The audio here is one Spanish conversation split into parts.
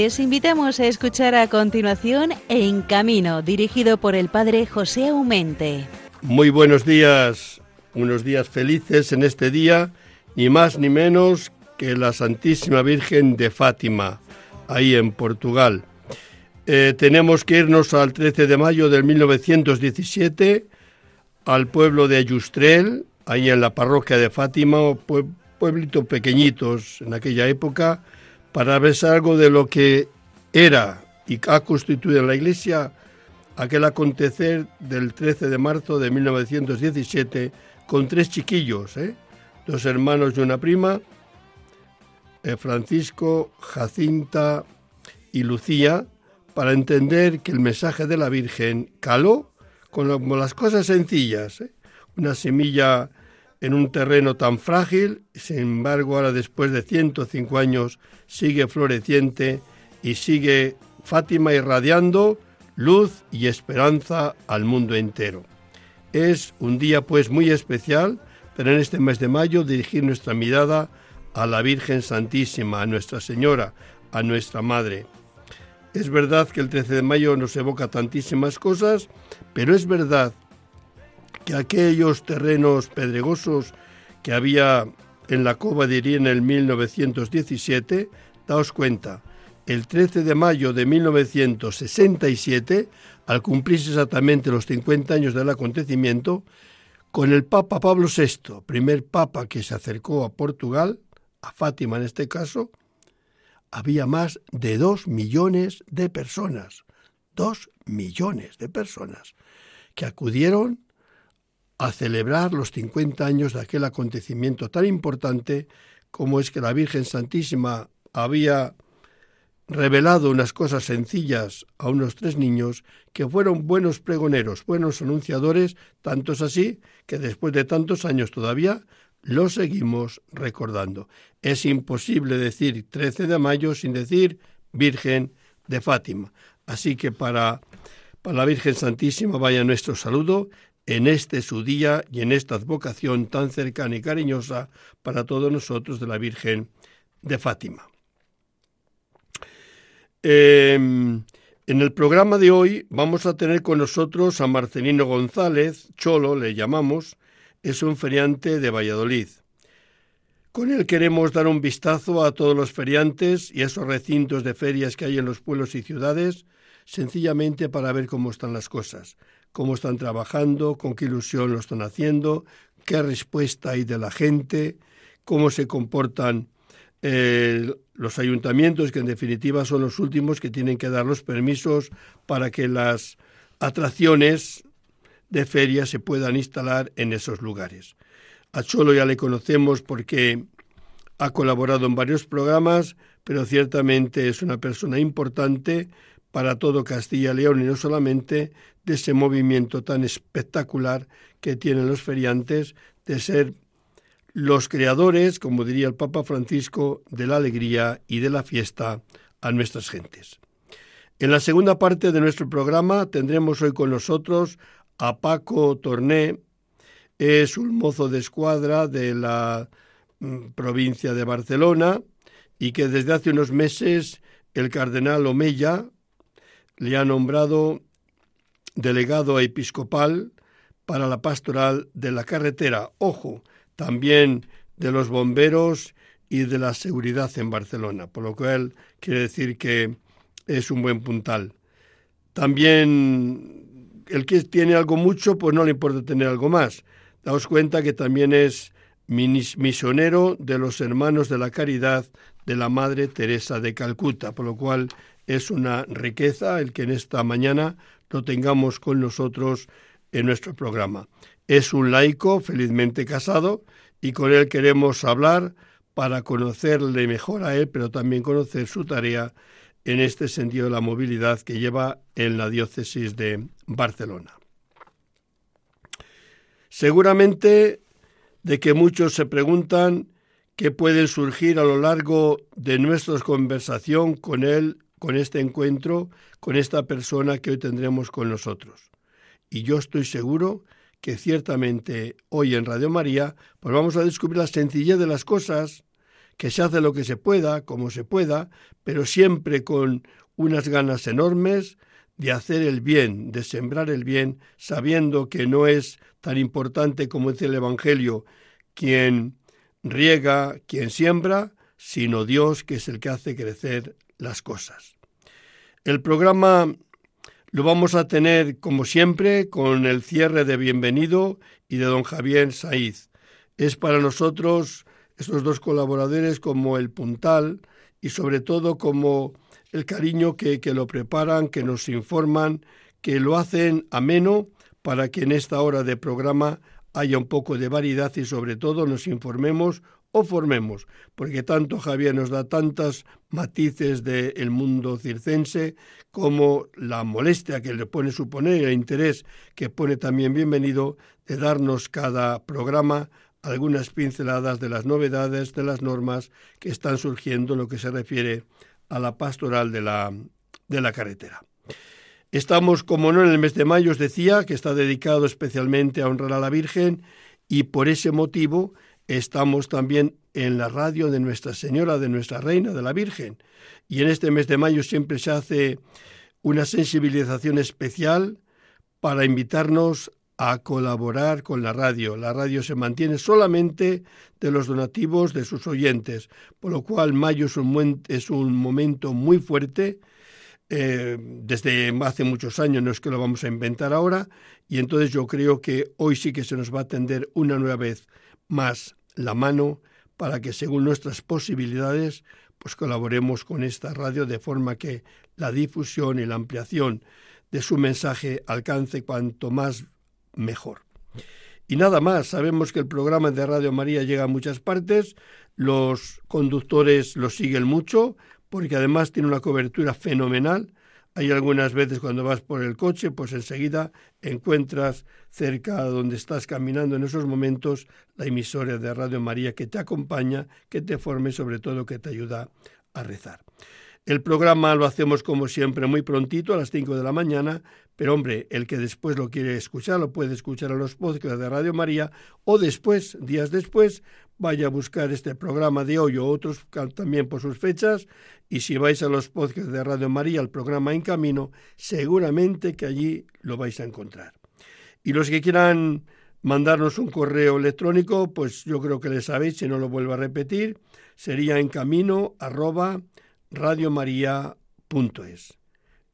Les invitamos a escuchar a continuación En Camino, dirigido por el padre José Aumente. Muy buenos días, unos días felices en este día, ni más ni menos que la Santísima Virgen de Fátima, ahí en Portugal. Eh, tenemos que irnos al 13 de mayo del 1917 al pueblo de Ayustrel, ahí en la parroquia de Fátima, pueblitos pequeñitos en aquella época, para ver algo de lo que era y ha constituido la Iglesia aquel acontecer del 13 de marzo de 1917 con tres chiquillos, ¿eh? dos hermanos y una prima, eh, Francisco, Jacinta y Lucía, para entender que el mensaje de la Virgen caló con, las cosas sencillas, ¿eh? una semilla en un terreno tan frágil, sin embargo ahora después de 105 años sigue floreciente y sigue Fátima irradiando luz y esperanza al mundo entero. Es un día pues muy especial, pero en este mes de mayo dirigir nuestra mirada a la Virgen Santísima, a Nuestra Señora, a nuestra Madre. Es verdad que el 13 de mayo nos evoca tantísimas cosas, pero es verdad que aquellos terrenos pedregosos que había en la cova de Irina en 1917, daos cuenta, el 13 de mayo de 1967, al cumplirse exactamente los 50 años del acontecimiento, con el Papa Pablo VI, primer Papa que se acercó a Portugal, a Fátima en este caso, había más de dos millones de personas, dos millones de personas que acudieron a celebrar los 50 años de aquel acontecimiento tan importante como es que la Virgen Santísima había revelado unas cosas sencillas a unos tres niños que fueron buenos pregoneros, buenos anunciadores, tantos así que después de tantos años todavía lo seguimos recordando. Es imposible decir 13 de mayo sin decir Virgen de Fátima. Así que para, para la Virgen Santísima vaya nuestro saludo en este su día y en esta advocación tan cercana y cariñosa para todos nosotros de la Virgen de Fátima. Em, en el programa de hoy vamos a tener con nosotros a Marcelino González, Cholo le llamamos, es un feriante de Valladolid. Con él queremos dar un vistazo a todos los feriantes y a esos recintos de ferias que hay en los pueblos y ciudades, sencillamente para ver cómo están las cosas cómo están trabajando, con qué ilusión lo están haciendo, qué respuesta hay de la gente, cómo se comportan eh, los ayuntamientos, que en definitiva son los últimos que tienen que dar los permisos para que las atracciones de feria se puedan instalar en esos lugares. A Cholo ya le conocemos porque ha colaborado en varios programas, pero ciertamente es una persona importante para todo Castilla y León y no solamente de ese movimiento tan espectacular que tienen los feriantes de ser los creadores, como diría el Papa Francisco, de la alegría y de la fiesta a nuestras gentes. En la segunda parte de nuestro programa tendremos hoy con nosotros a Paco Torné, es un mozo de escuadra de la mm, provincia de Barcelona y que desde hace unos meses el cardenal Omeya le ha nombrado delegado episcopal para la pastoral de la carretera, ojo, también de los bomberos y de la seguridad en Barcelona, por lo cual quiere decir que es un buen puntal. También el que tiene algo mucho, pues no le importa tener algo más. Daos cuenta que también es misionero de los hermanos de la caridad de la Madre Teresa de Calcuta, por lo cual es una riqueza el que en esta mañana lo tengamos con nosotros en nuestro programa. Es un laico felizmente casado y con él queremos hablar para conocerle mejor a él, pero también conocer su tarea en este sentido de la movilidad que lleva en la diócesis de Barcelona. Seguramente de que muchos se preguntan qué pueden surgir a lo largo de nuestra conversación con él con este encuentro, con esta persona que hoy tendremos con nosotros. Y yo estoy seguro que ciertamente hoy en Radio María pues vamos a descubrir la sencillez de las cosas que se hace lo que se pueda, como se pueda, pero siempre con unas ganas enormes de hacer el bien, de sembrar el bien, sabiendo que no es tan importante como dice el Evangelio quien riega, quien siembra, sino Dios que es el que hace crecer las cosas. El programa lo vamos a tener, como siempre, con el cierre de Bienvenido y de don Javier Saiz. Es para nosotros, estos dos colaboradores, como el puntal y sobre todo como el cariño que, que lo preparan, que nos informan, que lo hacen ameno para que en esta hora de programa haya un poco de variedad y sobre todo nos informemos o formemos, porque tanto Javier nos da tantas matices del mundo circense como la molestia que le pone suponer, el interés que pone también bienvenido de darnos cada programa algunas pinceladas de las novedades, de las normas que están surgiendo en lo que se refiere a la pastoral de la, de la carretera. Estamos, como no, en el mes de mayo, os decía, que está dedicado especialmente a honrar a la Virgen y por ese motivo estamos también en la radio de Nuestra Señora, de Nuestra Reina, de la Virgen. Y en este mes de mayo siempre se hace una sensibilización especial para invitarnos a colaborar con la radio. La radio se mantiene solamente de los donativos de sus oyentes, por lo cual mayo es un, momento muy fuerte. Eh, desde hace muchos años, no es que lo vamos a inventar ahora, y entonces yo creo que hoy sí que se nos va a atender una nueva vez más la mano para que según nuestras posibilidades pues colaboremos con esta radio de forma que la difusión y la ampliación de su mensaje alcance cuanto más mejor. Y nada más, sabemos que el programa de Radio María llega a muchas partes, los conductores lo siguen mucho, porque además tiene una cobertura fenomenal, hay algunas veces cuando vas por el coche, pues enseguida encuentras cerca donde estás caminando en esos momentos la emisora de Radio María que te acompaña, que te forme y sobre todo que te ayuda a rezar. El programa lo hacemos como siempre muy prontito, a las 5 de la mañana, pero hombre, el que después lo quiere escuchar, lo puede escuchar a los podcasts de Radio María o después, días después, vaya a buscar este programa de hoy o otros también por sus fechas y si vais a los podcasts de Radio María, al programa En Camino, seguramente que allí lo vais a encontrar. Y los que quieran mandarnos un correo electrónico, pues yo creo que le sabéis, si no lo vuelvo a repetir, sería en camino arroba radiomaria.es.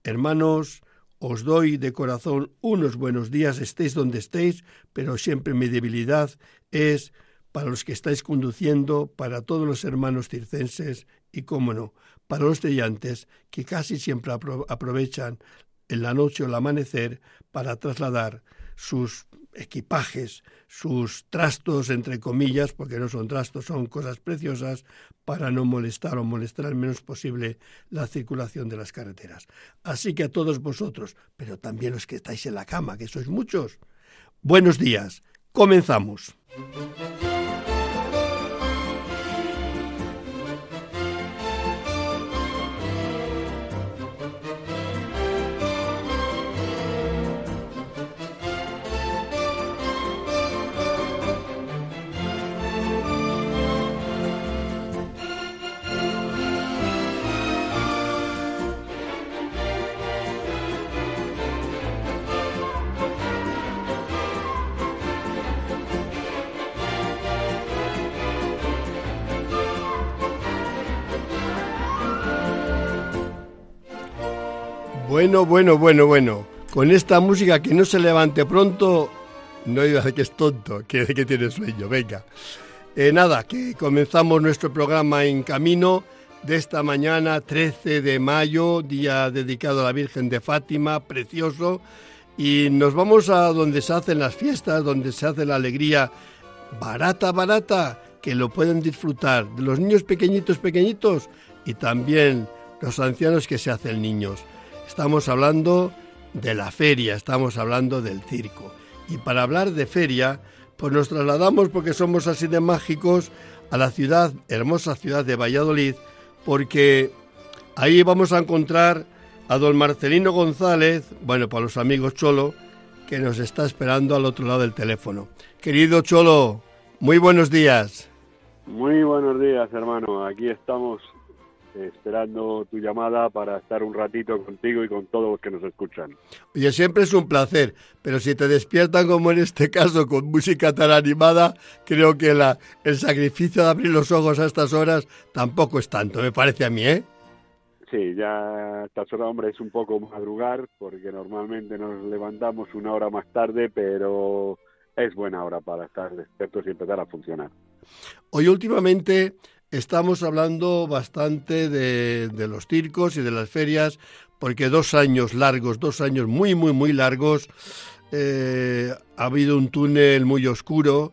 Hermanos, os doy de corazón unos buenos días, estéis donde estéis, pero siempre mi debilidad es para los que estáis conduciendo, para todos los hermanos circenses y, cómo no, para los estudiantes que casi siempre aprovechan en la noche o el amanecer para trasladar sus equipajes, sus trastos, entre comillas, porque no son trastos, son cosas preciosas, para no molestar o molestar al menos posible la circulación de las carreteras. Así que a todos vosotros, pero también los que estáis en la cama, que sois muchos, buenos días. Comenzamos. Bueno, bueno, bueno, bueno. Con esta música que no se levante pronto, no digas que es tonto, que, que tiene sueño. Venga. Eh, nada, que comenzamos nuestro programa en camino de esta mañana, 13 de mayo, día dedicado a la Virgen de Fátima, precioso. Y nos vamos a donde se hacen las fiestas, donde se hace la alegría barata, barata, que lo pueden disfrutar los niños pequeñitos, pequeñitos y también los ancianos que se hacen niños. Estamos hablando de la feria, estamos hablando del circo. Y para hablar de feria, pues nos trasladamos, porque somos así de mágicos, a la ciudad, hermosa ciudad de Valladolid, porque ahí vamos a encontrar a don Marcelino González, bueno, para los amigos Cholo, que nos está esperando al otro lado del teléfono. Querido Cholo, muy buenos días. Muy buenos días, hermano. Aquí estamos esperando tu llamada para estar un ratito contigo y con todos los que nos escuchan. Oye, siempre es un placer, pero si te despiertan como en este caso con música tan animada, creo que la, el sacrificio de abrir los ojos a estas horas tampoco es tanto, me parece a mí, ¿eh? Sí, ya a estas horas, hombre, es un poco madrugar, porque normalmente nos levantamos una hora más tarde, pero es buena hora para estar despiertos y empezar a funcionar. Hoy últimamente estamos hablando bastante de, los circos y de las ferias, porque dos años largos, dos años muy, muy, muy largos, eh, ha habido un túnel muy oscuro.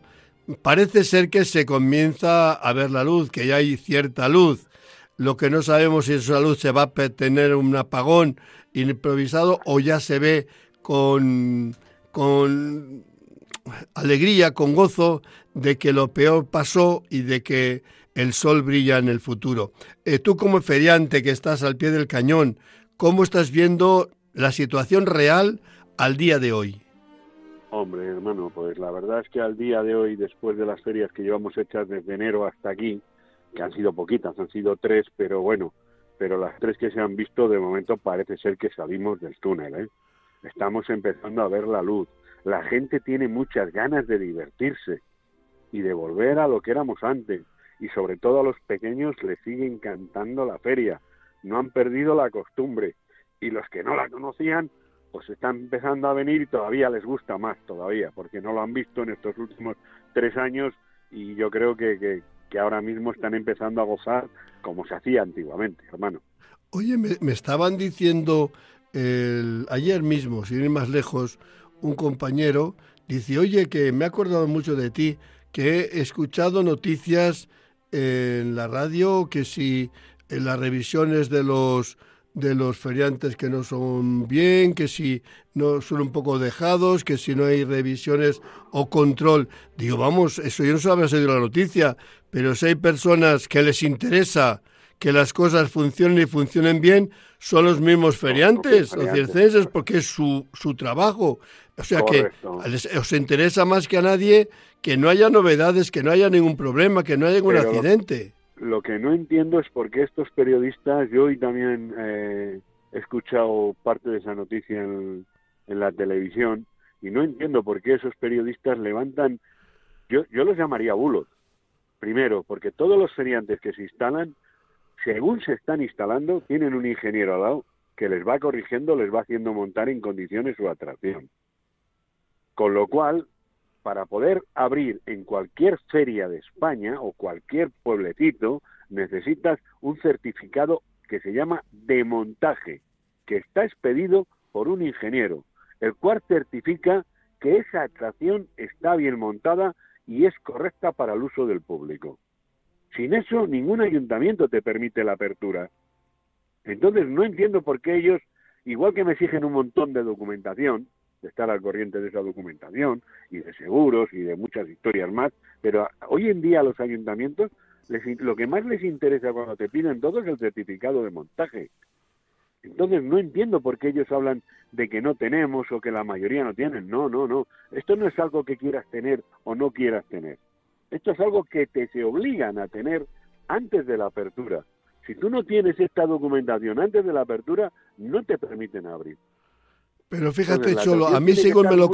Parece ser que se comienza a ver la luz, que ya hay cierta luz. Lo que no sabemos si esa luz se va a tener un apagón improvisado o ya se ve con, con alegría, con gozo de que lo peor pasó y de que el sol brilla en el futuro. Eh, tú como feriante que estás al pie del cañón, ¿cómo estás viendo la situación real al día de hoy? Hombre, hermano, pues la verdad es que al día de hoy, después de las ferias que llevamos hechas desde enero hasta aquí, que han sido poquitas, han sido tres, pero bueno, pero las tres que se han visto de momento parece ser que salimos del túnel, ¿eh? Estamos empezando a ver la luz. La gente tiene muchas ganas de divertirse y de volver a lo que éramos antes y sobre todo a los pequeños les sigue encantando la feria. No han perdido la costumbre y los que no la conocían pues están empezando a venir y todavía les gusta más todavía porque no lo han visto en estos últimos tres años y yo creo que, que, ahora mismo están empezando a gozar como se hacía antiguamente, hermano. Oye, me, estaban diciendo el, ayer mismo, sin ir más lejos, un compañero dice, oye, que me he acordado mucho de ti, que he escuchado noticias en la radio, que si en las revisiones de los de los feriantes que no son bien, que si no son un poco dejados, que si no hay revisiones o control. Digo, vamos, eso yo no sabía si la noticia, pero si hay personas que les interesa que las cosas funcionen y funcionen bien, son los mismos feriantes o circenses porque es su, su trabajo. O sea que os interesa más que a nadie que no haya novedades, que no haya ningún problema, que no haya ningún accidente. Lo, que no entiendo es por qué estos periodistas, yo hoy también eh, he escuchado parte de esa noticia en, la televisión, y no entiendo por qué esos periodistas levantan, yo, yo los llamaría bulos. Primero, porque todos los feriantes que se instalan, según se están instalando, tienen un ingeniero al lado que les va corrigiendo, les va haciendo montar en condiciones su atracción. Con lo cual, para poder abrir en cualquier feria de España o cualquier pueblecito, necesitas un certificado que se llama de montaje, que está expedido por un ingeniero, el cual certifica que esa atracción está bien montada y es correcta para el uso del público. Sin eso, ningún ayuntamiento te permite la apertura. Entonces, no entiendo por qué ellos, igual que me exigen un montón de documentación, de estar al corriente de esa documentación y de seguros y de muchas historias más, pero hoy en día a los ayuntamientos lo que más les interesa cuando te piden todo es el certificado de montaje. Entonces no entiendo por qué ellos hablan de que no tenemos o que la mayoría no tienen. No, no, no. Esto no es algo que quieras tener o no quieras tener. Esto es algo que te se obligan a tener antes de la apertura. Si tú no tienes esta documentación antes de la apertura, no te permiten abrir. Pero fíjate, Cholo, a mí según me, lo,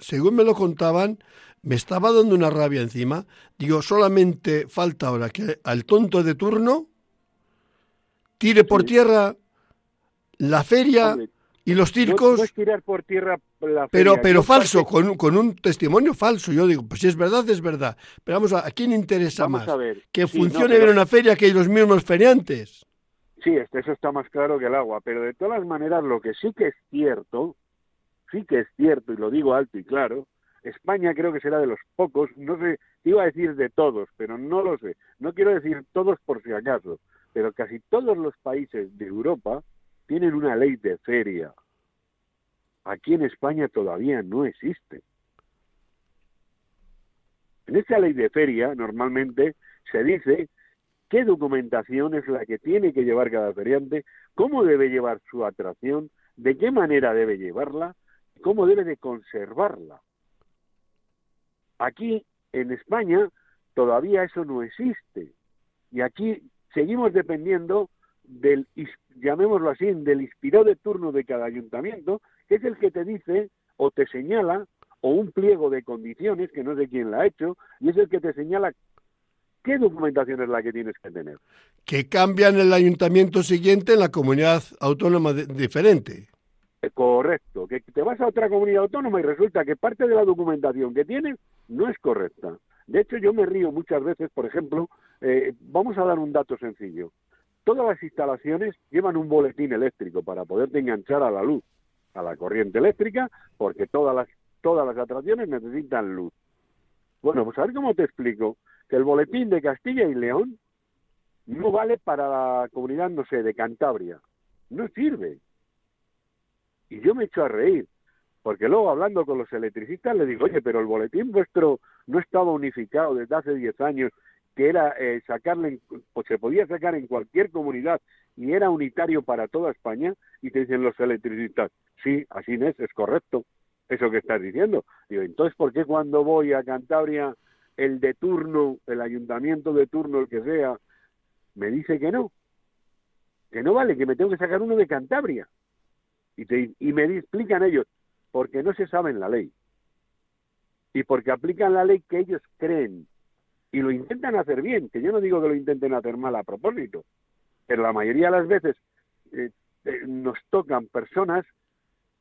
según me lo contaban, me estaba dando una rabia encima. Digo, solamente falta ahora que al tonto de turno tire por tierra la feria y los circos. No, tirar por tierra la feria, pero, pero falso, con, con, un testimonio falso. Yo digo, pues si es verdad, es verdad. Pero vamos a, ¿a quién interesa más? Que funcione bien una feria que los mismos feriantes. Sí, este, eso está más claro que el agua, pero de todas maneras lo que sí que es cierto, sí que es cierto, y lo digo alto y claro, España creo que será de los pocos, no sé, iba a decir de todos, pero no lo sé, no quiero decir todos por si acaso, pero casi todos los países de Europa tienen una ley de feria. Aquí en España todavía no existe. En esa ley de feria normalmente se dice qué documentación es la que tiene que llevar cada feriante, cómo debe llevar su atracción, de qué manera debe llevarla, cómo debe de conservarla. Aquí, en España, todavía eso no existe. Y aquí seguimos dependiendo del, llamémoslo así, del inspirado de turno de cada ayuntamiento, que es el que te dice o te señala o un pliego de condiciones, que no sé quién la ha hecho, y es el que te señala qué documentación es la que tienes que tener. Que cambian el ayuntamiento siguiente en la comunidad autónoma diferente. Eh, correcto, que te vas a otra comunidad autónoma y resulta que parte de la documentación que tienes no es correcta. De hecho, yo me río muchas veces, por ejemplo, eh, vamos a dar un dato sencillo. Todas las instalaciones llevan un boletín eléctrico para poderte enganchar a la luz, a la corriente eléctrica, porque todas las, todas las atracciones necesitan luz. Bueno, pues a ver cómo te explico que el boletín de Castilla y León no vale para la comunidad, no sé, de Cantabria. No sirve. Y yo me echo a reír, porque luego hablando con los electricistas le digo, oye, pero el boletín vuestro no estaba unificado desde hace 10 años que era eh, sacarle, o se podía sacar en cualquier comunidad y era unitario para toda España, y te dicen los electricistas, sí, así es, es correcto, eso que estás diciendo. Digo, entonces, ¿por qué cuando voy a Cantabria, el de turno, el ayuntamiento de turno, el que sea, me dice que no? Que no vale, que me tengo que sacar uno de Cantabria. Y, te, y me explican ellos, porque no se saben la ley. Y porque aplican la ley que ellos creen y lo intentan hacer bien, que yo no digo que lo intenten hacer mal a propósito, pero la mayoría de las veces eh, eh, nos tocan personas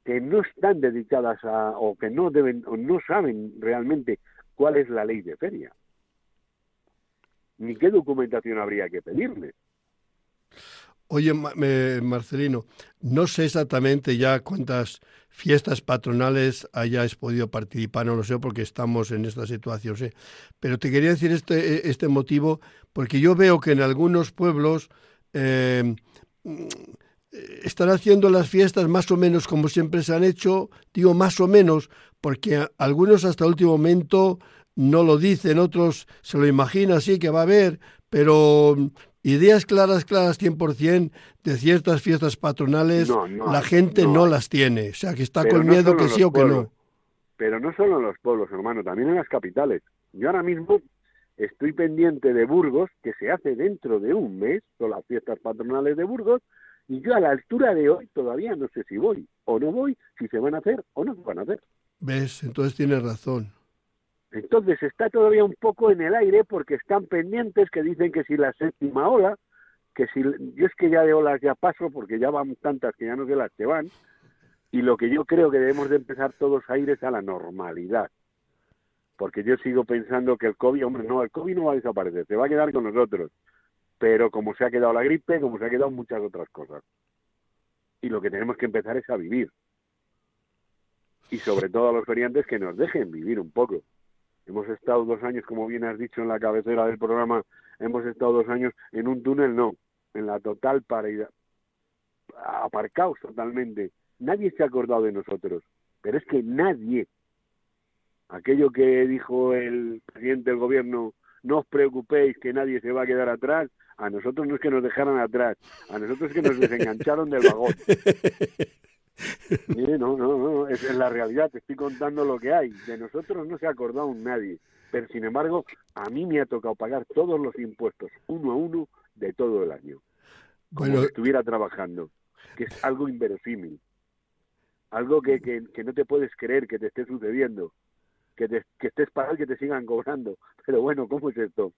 que no están dedicadas a o que no deben o no saben realmente cuál es la ley de feria ni qué documentación habría que pedirle. Oye, Marcelino, no sé exactamente ya cuántas fiestas patronales hayáis podido participar, no lo sé porque estamos en esta situación, ¿sí? pero te quería decir este, este motivo porque yo veo que en algunos pueblos eh, están haciendo las fiestas más o menos como siempre se han hecho, digo más o menos porque algunos hasta el último momento no lo dicen, otros se lo imaginan así que va a haber, pero ideas claras, claras 100% de ciertas fiestas patronales, la gente no. las tiene. O sea, que está con miedo que sí o que no. Pero no solo en los pueblos, hermano, también en las capitales. Yo ahora mismo estoy pendiente de Burgos, que se hace dentro de un mes, son las fiestas patronales de Burgos, y yo a la altura de hoy todavía no sé si voy o no voy, si se van a hacer o no se van a hacer. ¿Ves? Entonces tienes razón. Entonces está todavía un poco en el aire porque están pendientes que dicen que si la séptima ola, que si yo es que ya de olas ya paso porque ya van tantas que ya no sé las que van y lo que yo creo que debemos de empezar todos a ir es a la normalidad. Porque yo sigo pensando que el COVID, hombre, no, el COVID no va a desaparecer, se va a quedar con nosotros. Pero como se ha quedado la gripe, como se ha quedado muchas otras cosas. Y lo que tenemos que empezar es a vivir. Y sobre todo a los feriantes que nos dejen vivir un poco Hemos estado dos años, como bien has dicho en la cabecera del programa, hemos estado dos años en un túnel, no, en la total paridad, aparcados totalmente. Nadie se ha acordado de nosotros, pero es que nadie. Aquello que dijo el presidente del gobierno, no os preocupéis que nadie se va a quedar atrás, a nosotros no es que nos dejaran atrás, a nosotros es que nos desengancharon del vagón. no, no, no, es, la realidad, te estoy contando lo que hay. De nosotros no se ha acordado nadie, pero sin embargo, a mí me ha tocado pagar todos los impuestos, uno a uno, de todo el año. Como si estuviera trabajando, que es algo inverosímil. Algo que, que, no te puedes creer que te esté sucediendo. Que, que estés para que te sigan cobrando. Pero bueno, ¿cómo es esto?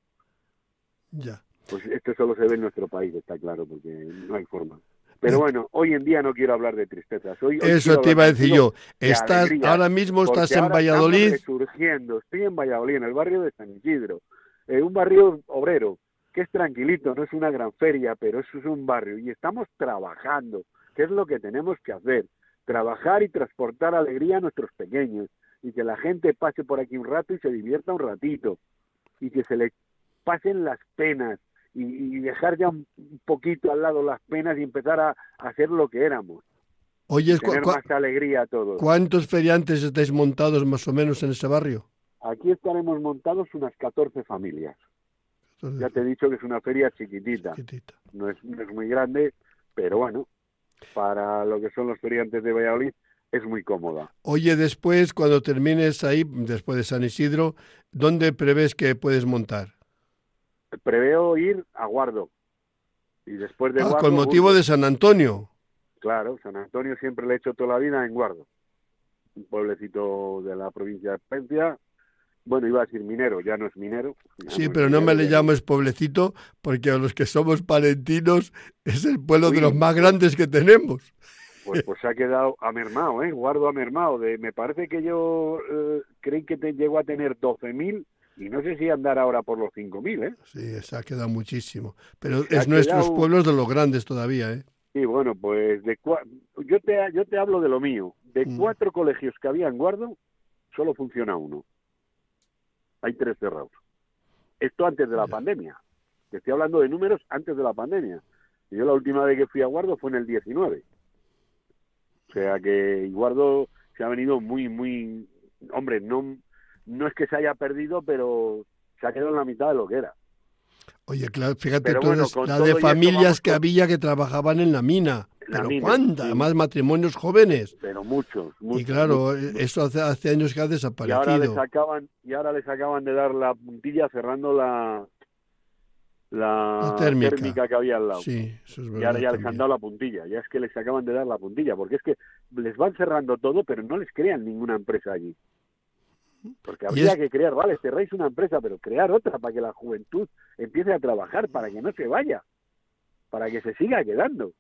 Ya. Pues esto solo se ve en nuestro país, está claro, porque no hay forma. Pero bueno, hoy en día no quiero hablar de tristezas. Hoy, Eso te iba a decir yo. Estás, ahora mismo estás en Valladolid. Surgiendo. Estoy en Valladolid, en el barrio de San Isidro. Eh, un barrio obrero, que es tranquilito, no es una gran feria, pero eso es un barrio. Y estamos trabajando, que es lo que tenemos que hacer. Trabajar y transportar alegría a nuestros pequeños. Y que la gente pase por aquí un rato y se divierta un ratito. Y que se le pasen las penas y, dejar ya un poquito al lado las penas y empezar a, hacer lo que éramos. Oye, tener más alegría a todos. ¿Cuántos feriantes estáis montados más o menos en ese barrio? Aquí estaremos montados unas 14 familias. Ya te he dicho que es una feria chiquitita. No, es, no es muy grande, pero bueno, para lo que son los feriantes de Valladolid, es muy cómoda. Oye, después, cuando termines ahí, después de San Isidro, ¿dónde prevés que puedes montar? Preveo ir a Guardo. Y después de ah, Guardo, con motivo Burgos. de San Antonio. Claro, San Antonio siempre le he hecho toda la vida en Guardo. Un pueblecito de la provincia de Palencia. Bueno, iba a decir minero, ya no es minero. Sí, pero no me le llames pueblecito porque a los que somos palentinos es el pueblo de los más grandes que tenemos. Pues, pues se ha quedado amermado, ¿eh? Guardo amermado. De, me parece que yo eh, creí que te llegó a tener 12.000 y no sé si andar ahora por los 5.000, ¿eh? Sí, se ha quedado muchísimo. Pero Se es nuestros pueblos de los grandes todavía, ¿eh? Sí, bueno, pues de cua- yo te yo te hablo de lo mío. De Mm. cuatro colegios que había en Guardo, solo funciona uno. Hay tres cerrados. Esto antes de la pandemia. Te estoy hablando de números antes de la pandemia. Yo la última vez que fui a Guardo fue en el 19. O sea que Guardo se ha venido muy, muy... Hombre, no, no es que se haya perdido, pero se ha quedado en la mitad de lo que era. Oye, claro, fíjate tú bueno, la de familias que con- había que trabajaban en la mina. La pero mina, ¿cuántas? sí. Además, matrimonios jóvenes. Pero muchos, muchos. y claro, muchos, eso hace, hace años que ha y ahora les desaparecido. acaban y ahora les acaban de dar la puntilla cerrando la la, La térmica. que había al lado Sí, eso es y ahora ya les han dado la puntilla ya es que les acaban de dar la puntilla porque es que les van cerrando todo pero no les crean ninguna empresa allí porque habría es- que crear vale cerráis una empresa pero crear otra para que la juventud empiece a trabajar para que no se vaya para que se siga quedando.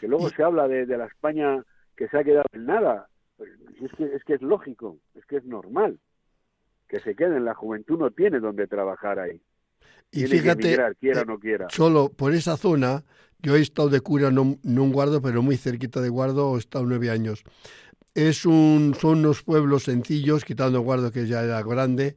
Que luego Y- se habla de, de la España que se ha quedado en nada. Es que es que es lógico es que es normal que se queden la juventud no tiene donde trabajar ahí. Y tiene que fíjate, emigrar, quiera eh, o no quiera. Solo por esa zona, yo he estado de cura, no, no en Guardo, pero muy cerquita de Guardo, he estado nueve años. Es un, son unos pueblos sencillos, quitando Guardo que ya era grande,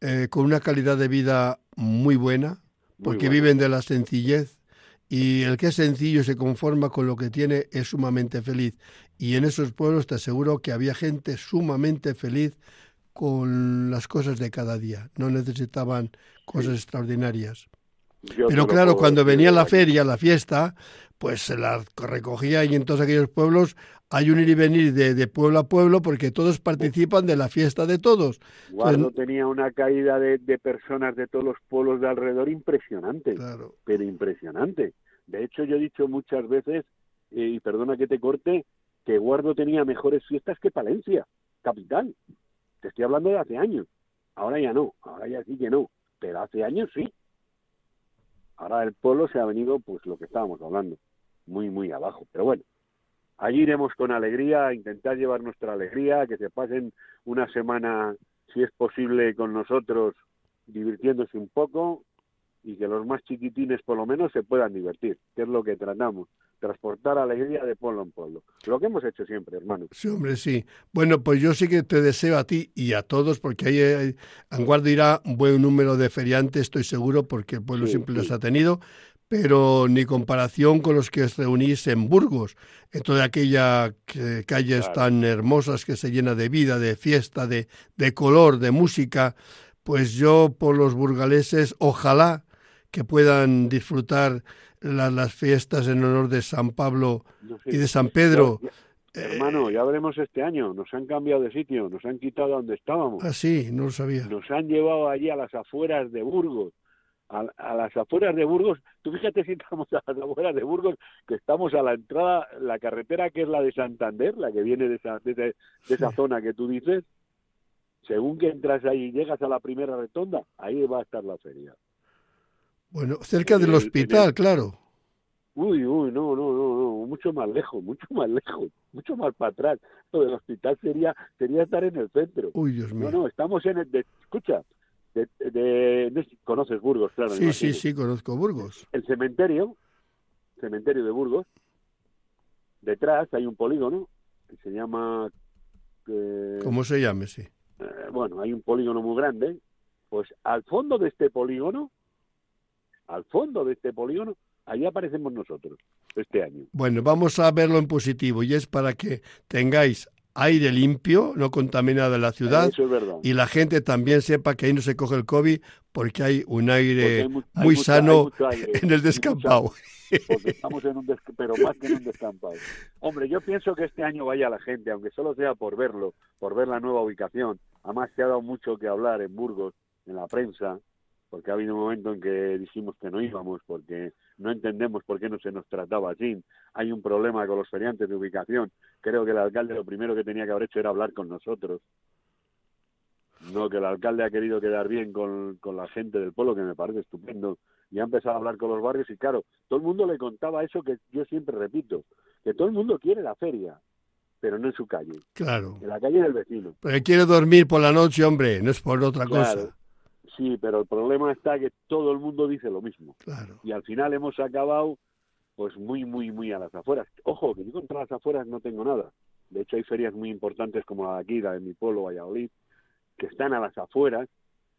eh, con una calidad de vida muy buena, Muy porque bueno. viven de la sencillez y el que es sencillo y se conforma con lo que tiene es sumamente feliz. Y en esos pueblos te aseguro que había gente sumamente feliz con las cosas de cada día, no necesitaban cosas extraordinarias. Yo Pero claro, cuando venía la feria, la fiesta, pues se la recogía y en todos aquellos pueblos hay un ir y venir de, de pueblo a pueblo porque todos participan de la fiesta de todos. Guardo tenía una caída de, de personas de todos los pueblos de alrededor impresionante Claro. pero impresionante. De hecho, yo he dicho muchas veces, eh, y perdona que te corte, que Guardo tenía mejores fiestas que Palencia, capital. Te estoy hablando de hace años. Ahora ya no, ahora ya sí que no, pero hace años sí. Ahora el pueblo se ha venido, pues lo que estábamos hablando, muy, muy abajo. Pero bueno, allí iremos con alegría, a intentar llevar nuestra alegría, que se pasen una semana, si es posible, con nosotros, divirtiéndose un poco y que los más chiquitines por lo menos se puedan divertir, que es lo que tratamos, transportar alegría de pueblo en pueblo. Lo que hemos hecho siempre, hermano. Sí, hombre, sí. Bueno, pues yo sí que te deseo a ti y a todos, porque ahí eh, en Guardo irá un buen número de feriantes, estoy seguro, porque el pueblo Sí, siempre sí. los ha tenido, pero ni comparación con los que os reunís en Burgos, en toda aquella que- calles Claro. tan hermosas que se llena de vida, de fiesta, de, de color, de música. Pues yo por los burgaleses, ojalá que puedan disfrutar la- las fiestas en honor de San Pablo No sé. y de San Pedro. Ya- ya- hermano, ya veremos este año. Nos han cambiado de sitio, nos han quitado donde estábamos. Ah, sí, no lo sabía. Nos han llevado allí a las afueras de Burgos. A, a las afueras de Burgos, tú fíjate si estamos a las afueras de Burgos, que estamos a la entrada, la carretera que es la de Santander, la que viene de esa, de, esa Sí. zona que tú dices, según que entras ahí y llegas a la primera retonda, ahí va a estar la feria. Bueno, cerca del el- hospital, claro. Uy, uy, no, no, no, no, mucho más lejos, mucho más lejos, mucho más para atrás. Lo del hospital sería, sería estar en el centro. Uy, Dios No, mío. no, estamos en el, de, escucha, de, de- no conoces Burgos, claro. sí, sí, sí, conozco Burgos. El cementerio, cementerio de Burgos, detrás hay un polígono que se llama, eh, ¿Cómo se llame? Sí. eh, bueno, hay un polígono muy grande, pues al fondo de este polígono, al fondo de este polígono, ahí aparecemos nosotros este año. Bueno, vamos a verlo en positivo y es para que tengáis aire limpio, no contaminado en la ciudad. Eso es verdad. Y la gente también sepa que ahí no se coge el COVID porque hay un aire hay hay muy sano aire, en el descampado. porque estamos en un des- pero más que en un descampado. Hombre, yo pienso que este año vaya la gente, aunque solo sea por verlo, por ver la nueva ubicación. Además se ha dado mucho que hablar en Burgos, en la prensa, porque ha habido un momento en que dijimos que no íbamos porque no entendemos por qué no se nos trataba así. Hay un problema con los feriantes de ubicación. Creo que el alcalde lo primero que tenía que haber hecho era hablar con nosotros. No, que el alcalde ha querido quedar bien con, con la gente del pueblo, que me parece estupendo, y ha empezado a hablar con los barrios y claro, todo el mundo le contaba eso que yo siempre repito, que todo el mundo quiere la feria, pero no en su calle, Claro. en la calle del vecino. Porque quiere dormir por la noche, hombre, no es por otra Claro. cosa. Sí, pero el problema está que todo el mundo dice lo mismo Claro. y al final hemos acabado pues muy, muy, muy a las afueras. Ojo, que yo contra las afueras no tengo nada. De hecho, hay ferias muy importantes como la de aquí, la de mi pueblo, Valladolid, que están a las afueras,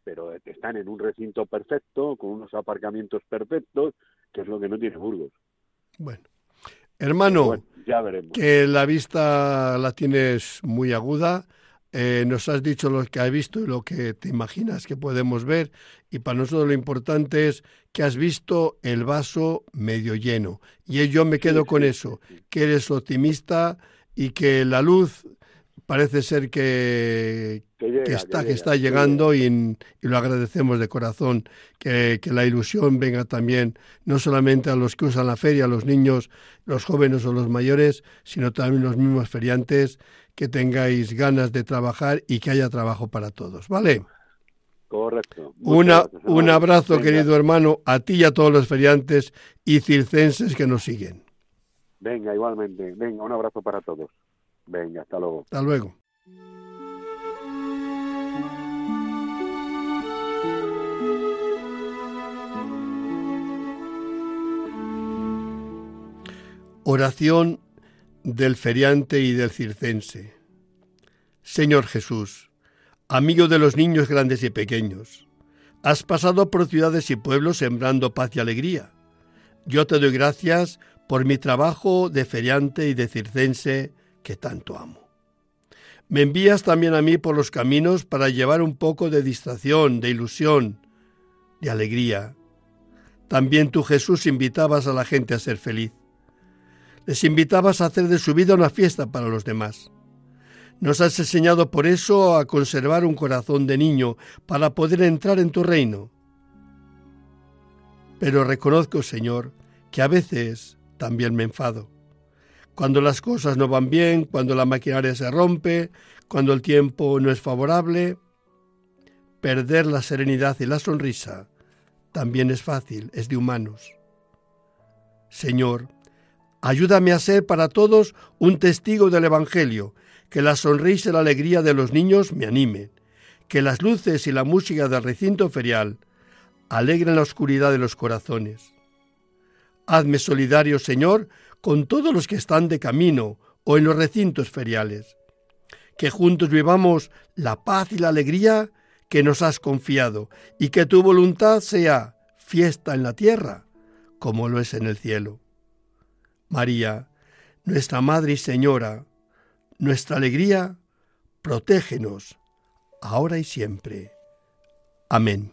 pero que están en un recinto perfecto, con unos aparcamientos perfectos, que es lo que no tiene Burgos. Bueno. Hermano, Bueno, ya veremos. que la vista la tienes muy aguda. Eh, nos has dicho lo que has visto y lo que te imaginas que podemos ver. Y para nosotros lo importante es que has visto el vaso medio lleno. Y yo me quedo con eso, que eres optimista y que la luz parece ser que, Que llega, que está, que llega, está llegando y, y lo agradecemos de corazón, que, que la ilusión venga también no solamente a los que usan la feria, a los niños, los jóvenes o los mayores, sino también los mismos feriantes, que tengáis ganas de trabajar y que haya trabajo para todos, ¿vale? Correcto. Una, gracias, un abrazo, Venga, querido hermano, a ti y a todos los feriantes y circenses que nos siguen. Venga, igualmente. Venga, un abrazo para todos. Venga, hasta luego. Hasta luego. Oración del feriante y del circense. Señor Jesús, amigo de los niños grandes y pequeños, has pasado por ciudades y pueblos sembrando paz y alegría. Yo te doy gracias por mi trabajo de feriante y de circense que tanto amo. Me envías también a mí por los caminos para llevar un poco de distracción, de ilusión, de alegría. También tú, Jesús, invitabas a la gente a ser feliz. Les invitabas a hacer de su vida una fiesta para los demás. Nos has enseñado por eso a conservar un corazón de niño para poder entrar en tu reino. Pero reconozco, Señor, que a veces también me enfado. Cuando las cosas no van bien, cuando la maquinaria se rompe, cuando el tiempo no es favorable, perder la serenidad y la sonrisa también es fácil, es de humanos. Señor, ayúdame a ser para todos un testigo del Evangelio, que la sonrisa y la alegría de los niños me animen, que las luces y la música del recinto ferial alegren la oscuridad de los corazones. Hazme solidario, Señor, con todos los que están de camino o en los recintos feriales. Que juntos vivamos la paz y la alegría que nos has confiado y que tu voluntad sea fiesta en la tierra como lo es en el cielo. María, nuestra Madre y Señora, nuestra alegría, protégenos, ahora y siempre. Amén.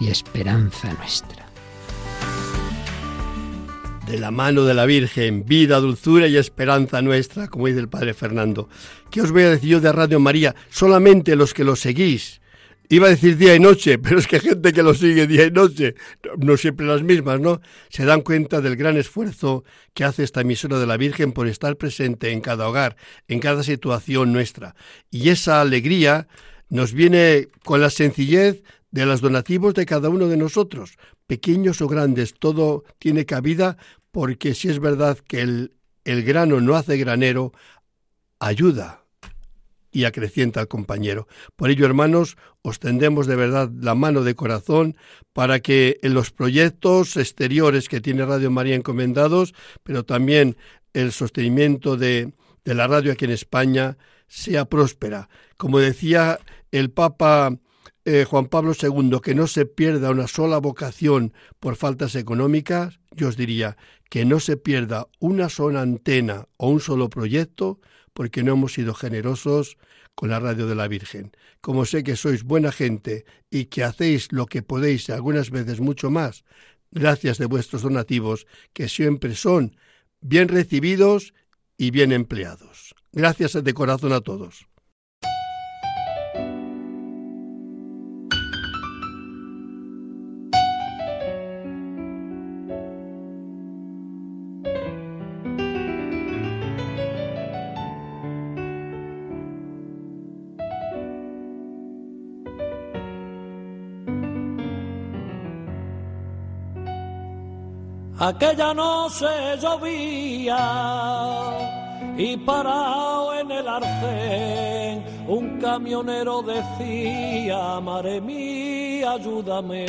y esperanza nuestra. De la mano de la Virgen, vida, dulzura y esperanza nuestra, como dice el Padre Fernando. ¿Qué os voy a decir yo de Radio María? Solamente los que lo seguís. Iba a decir día y noche, pero es que gente que lo sigue día y noche, no siempre las mismas, ¿no? Se dan cuenta del gran esfuerzo que hace esta emisora de la Virgen por estar presente en cada hogar, en cada situación nuestra. Y esa alegría nos viene con la sencillez de los donativos de cada uno de nosotros, pequeños o grandes, todo tiene cabida porque si es verdad que el, el grano no hace granero, ayuda y acrecienta al compañero. Por ello, hermanos, os tendemos de verdad la mano de corazón para que en los proyectos exteriores que tiene Radio María encomendados, pero también el sostenimiento de, de la radio aquí en España, sea próspera. Como decía el Papa eh, Juan Pablo II, que no se pierda una sola vocación por faltas económicas, yo os diría que no se pierda una sola antena o un solo proyecto porque no hemos sido generosos con la radio de la Virgen. Como sé que sois buena gente y que hacéis lo que podéis y algunas veces mucho más, gracias de vuestros donativos, que siempre son bien recibidos y bien empleados. Gracias de corazón a todos. Aquella noche llovía y parado en el arcén, un camionero decía, Mare mía, ayúdame.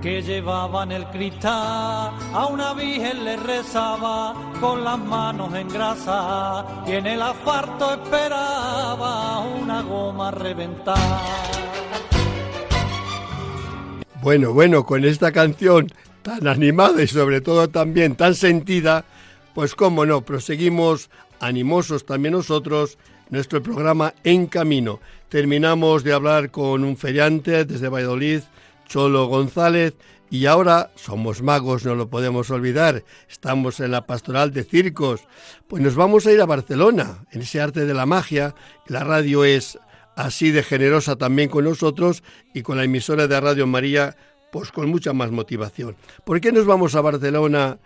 Que llevaba en el cristal, a una virgen le rezaba con las manos en grasa y en el asfalto esperaba una goma reventada. Bueno, bueno, con esta canción tan animada y sobre todo también tan sentida, pues cómo no, proseguimos animosos también nosotros nuestro programa En Camino. Terminamos de hablar con un feriante desde Valladolid, Cholo González, y ahora somos magos, no lo podemos olvidar. Estamos en la pastoral de circos. Pues nos vamos a ir a Barcelona, en ese arte de la magia. La radio es así de generosa también con nosotros y con la emisora de Radio María pues con mucha más motivación. ¿Por qué nos vamos a Barcelona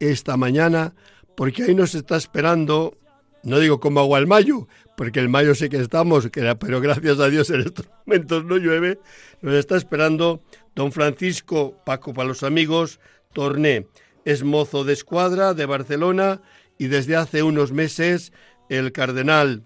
esta mañana? Porque ahí nos está esperando, no digo como agua el mayo, porque el mayo sé que estamos, pero gracias a Dios en estos momentos no llueve, nos está esperando don Francisco Paco para los amigos Torné. Es mozo de escuadra de Barcelona y desde hace unos meses el cardenal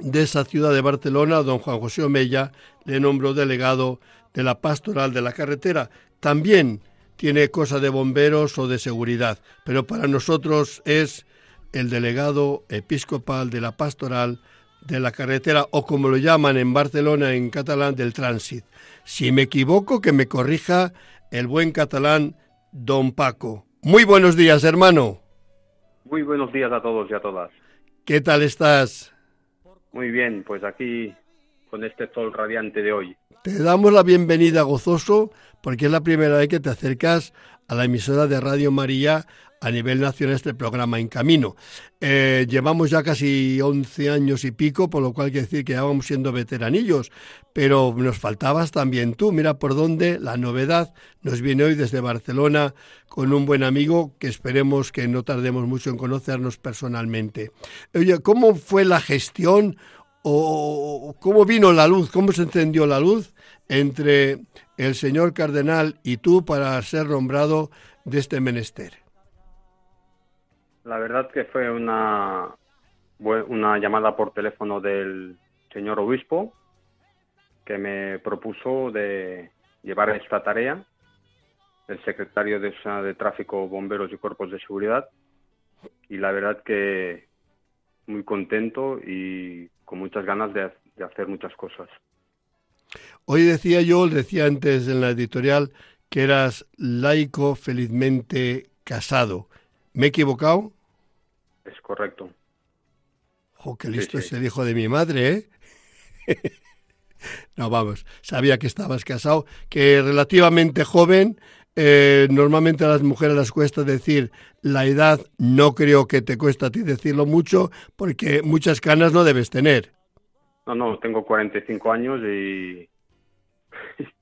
de esa ciudad de Barcelona, don Juan José Omella, le nombró delegado de la pastoral de la carretera. También tiene cosa de bomberos o de seguridad, pero para nosotros es el delegado episcopal de la pastoral de la carretera o como lo llaman en Barcelona en catalán del tránsito. Si me equivoco, que me corrija el buen catalán don Paco. Muy buenos días, hermano. Muy buenos días a todos y a todas. ¿Qué tal estás? Muy bien, pues aquí con este sol radiante de hoy. Te damos la bienvenida gozoso porque es la primera vez que te acercas a la emisora de Radio María a nivel nacional este programa En Camino. Eh, llevamos ya casi 11 años y pico, por lo cual quiere decir que ya vamos siendo veteranillos, pero nos faltabas también tú. Mira por dónde la novedad nos viene hoy desde Barcelona con un buen amigo que esperemos que no tardemos mucho en conocernos personalmente. Oye, ¿cómo fue la gestión o cómo vino la luz, cómo se encendió la luz entre el señor cardenal y tú para ser nombrado de este menester? La verdad que fue una, una llamada por teléfono del señor obispo que me propuso de llevar esta tarea, el secretario de, de Tráfico, Bomberos y Cuerpos de Seguridad, y la verdad que muy contento y con muchas ganas de, de hacer muchas cosas. Hoy decía yo, decía antes en la editorial, que eras laico felizmente casado. ¿Me he equivocado? Es correcto. ¡Jo, qué listo es el hijo de mi madre, eh! no, vamos, sabía que estabas casado, que relativamente joven, eh, normalmente a las mujeres les cuesta decir la edad, no creo que te cuesta a ti decirlo mucho, porque muchas canas no debes tener. No, no, tengo 45 años y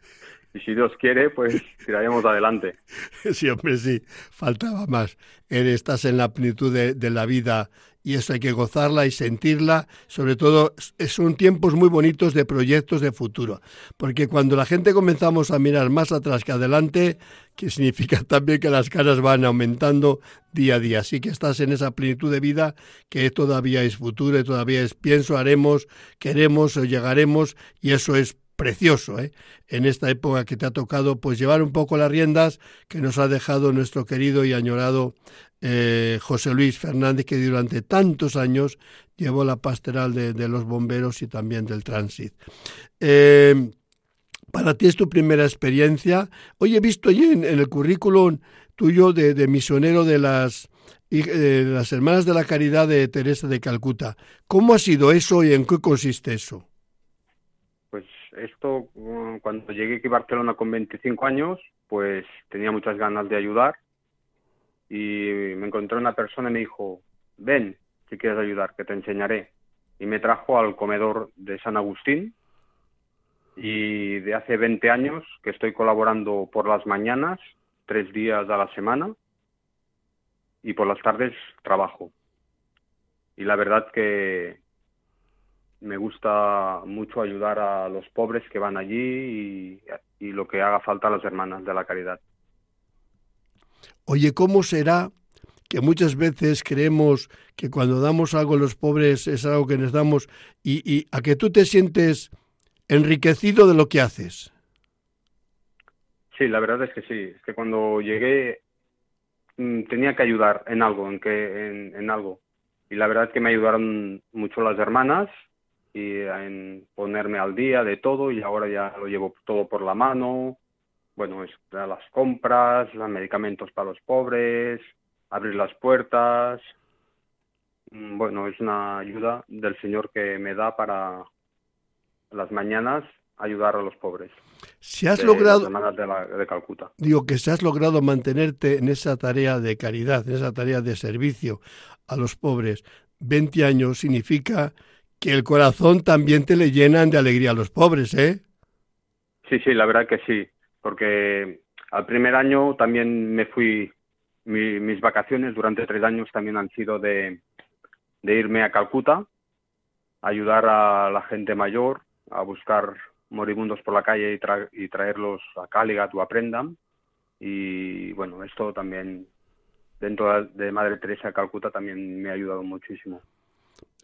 y si Dios quiere, pues tiraremos adelante. Sí, hombre, sí, faltaba más. Estás en la plenitud de, la vida y eso hay que gozarla y sentirla. Sobre todo, son tiempos muy bonitos de proyectos de futuro, porque cuando la gente comenzamos a mirar más atrás que adelante, que significa también que las caras van aumentando día a día. Así que estás en esa plenitud de vida que todavía es futuro y todavía es pienso, haremos, queremos o llegaremos y eso es precioso, ¿eh? en esta época que te ha tocado pues llevar un poco las riendas que nos ha dejado nuestro querido y añorado eh, José Luis Fernández, que durante tantos años llevó la pastoral de, los bomberos y también del tránsito. Eh, para ti es tu primera experiencia. Hoy he visto allí en, el currículum tuyo de, misionero de las, de las Hermanas de la Caridad de Teresa de Calcuta. ¿Cómo ha sido eso y en qué consiste eso? Esto, mm, cuando llegué aquí a Barcelona con 25 años, pues tenía muchas ganas de ayudar y me encontré una persona y me dijo, ven, si quieres ayudar, que te enseñaré. Y me trajo al comedor de San Agustín y de hace 20 años que estoy colaborando por las mañanas, tres días a la semana, y por las tardes trabajo. Y la verdad que me gusta mucho ayudar a los pobres que van allí y, lo que haga falta a las hermanas de la caridad. Oye, ¿cómo será que muchas veces creemos que cuando damos algo a los pobres es algo que les damos y, y a que tú te sientes enriquecido de lo que haces? Sí, la verdad es que sí. Es que cuando llegué mm, tenía que ayudar en algo, en que en, en algo. Y la verdad es que me ayudaron mucho las hermanas y en ponerme al día de todo y ahora ya lo llevo todo por la mano. Bueno, es las compras, los medicamentos para los pobres, abrir las puertas. Mm, bueno, es una ayuda del Señor que me da para las mañanas ayudar a los pobres. Si has logrado de, de Calcuta. Digo que si has logrado mantenerte en esa tarea de caridad, en esa tarea de servicio a los pobres, 20 años significa que el corazón también te le llenan de alegría a los pobres, ¿eh? Sí, sí, la verdad que sí, porque al primer año también me fui, mis vacaciones durante tres años también han sido de, irme a Calcuta, ayudar a la gente mayor, a buscar moribundos por la calle y, y traerlos a Cáligat o a Prendam. Y bueno, esto también dentro de Madre Teresa Calcuta también me ha ayudado muchísimo.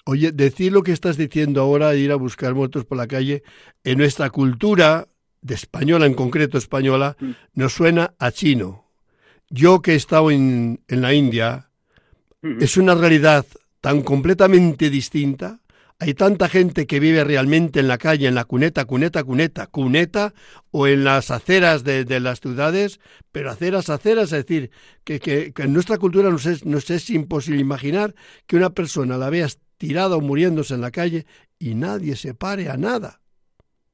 Oye, decir lo que estás diciendo ahora, ir a buscar muertos por la calle, en nuestra cultura, de española en concreto española, mm. nos suena a chino. Yo que he estado en, en la India, es una realidad tan completamente distinta. Hay tanta gente que vive realmente en la calle, en la cuneta, cuneta, cuneta, cuneta, o en las aceras de, las ciudades, pero aceras, aceras, es decir, que, que, en nuestra cultura nos es, nos es imposible imaginar que una persona la veas tirado o muriéndose en la calle y nadie se pare a nada.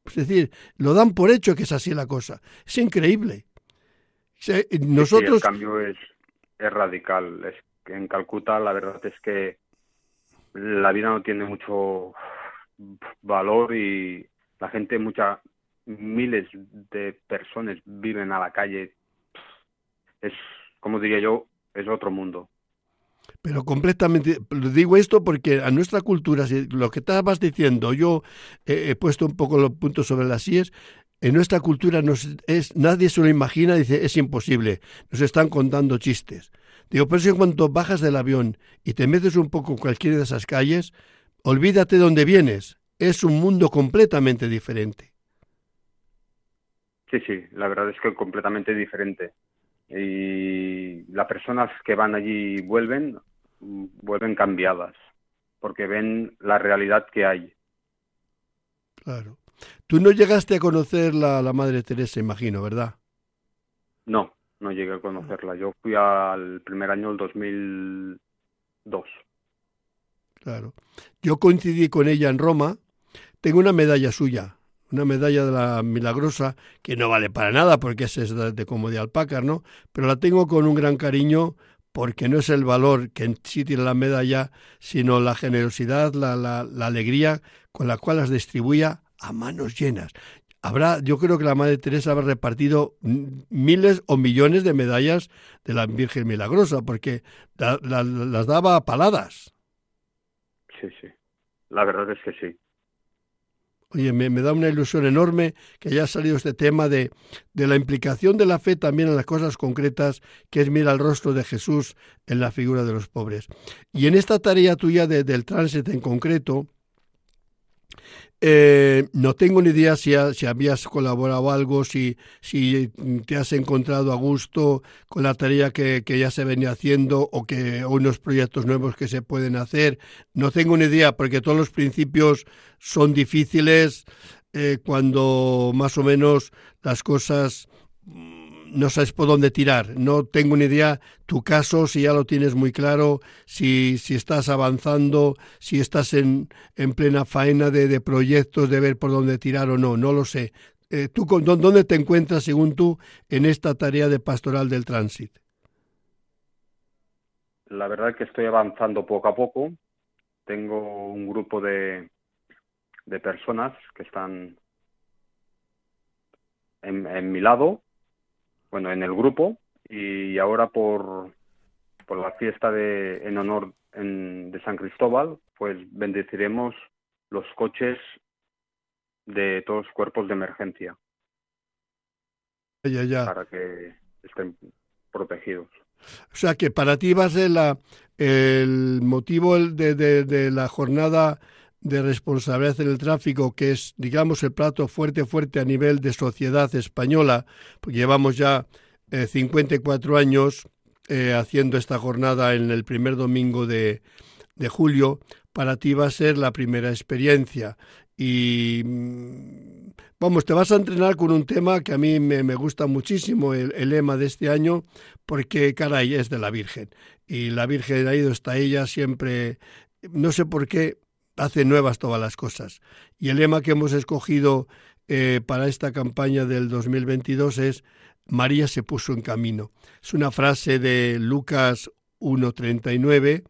Es decir, lo dan por hecho que es así la cosa. Es increíble. Nosotros... el cambio es, es radical. Es que en Calcuta la verdad es que la vida no tiene mucho valor y la gente, muchas miles de personas viven a la calle. Es, como diría yo, es otro mundo. Pero completamente, digo esto porque a nuestra cultura, lo que estabas diciendo, yo he puesto un poco los puntos sobre las IES, en nuestra cultura nos, es, nadie se lo imagina, dice, es imposible, nos están contando chistes. Digo, pero si cuando bajas del avión y te metes un poco en cualquiera de esas calles, olvídate de dónde vienes, es un mundo completamente diferente. Sí, sí, la verdad es que completamente diferente. Y las personas que van allí y vuelven, vuelven cambiadas, porque ven la realidad que hay. Claro. Tú no llegaste a conocer la, la Madre Teresa, imagino, ¿verdad? No, no llegué a conocerla. Yo fui al primer año, el 2002. Claro. Yo coincidí con ella en Roma. Tengo una medalla suya, una medalla de la milagrosa, que no vale para nada porque es de, como de alpaca, ¿no? Pero la tengo con un gran cariño porque no es el valor que en sí tiene la medalla, sino la generosidad, la, la, la alegría con la cual las distribuía a manos llenas. Habrá, yo creo que la Madre Teresa habrá repartido miles o millones de medallas de la Virgen Milagrosa, porque las daba a paladas. Sí, sí. La verdad es que sí. Oye, me, da una ilusión enorme que haya salido este tema de, de, la implicación de la fe también en las cosas concretas, que es mirar el rostro de Jesús en la figura de los pobres. Y en esta tarea tuya del tránsito en concreto, eh, no tengo ni idea si, si, habías colaborado algo, si, si te has encontrado a gusto con la tarea que, ya se venía haciendo o que unos proyectos nuevos que se pueden hacer. No tengo ni idea porque todos los principios son difíciles eh, cuando más o menos las cosas no sabes por dónde tirar. No tengo ni idea tu caso, si ya lo tienes muy claro, si, si estás avanzando, si estás en, en plena faena de, de, proyectos, de ver por dónde tirar o no, no lo sé. Eh, ¿Tú dónde te encuentras, según tú, en esta tarea de pastoral del tránsito? La verdad es que estoy avanzando poco a poco. Tengo un grupo de, de personas que están en, en mi lado bueno, en el grupo y ahora por, por la fiesta de, en honor de San Cristóbal, pues bendeciremos los coches de todos los cuerpos de emergencia. Ya, ya. Para que estén protegidos. O sea que para ti va a ser la, el motivo de, de, de la jornada de responsabilidad en el tráfico, que es, digamos, el plato fuerte, fuerte a nivel de sociedad española, porque llevamos ya 54 eh, años eh, haciendo esta jornada en el primer domingo de, de julio, para ti va a ser la primera experiencia. Y mm, vamos, te vas a entrenar con un tema que a mí me, me gusta muchísimo, el, el, lema de este año, porque caray, es de la Virgen. Y la Virgen ha ido hasta ella siempre, no sé por qué, hace nuevas todas las cosas. Y el lema que hemos escogido eh, para esta campaña del 2022 es María se puso en camino. Es una frase de Lucas 1.39. Eh,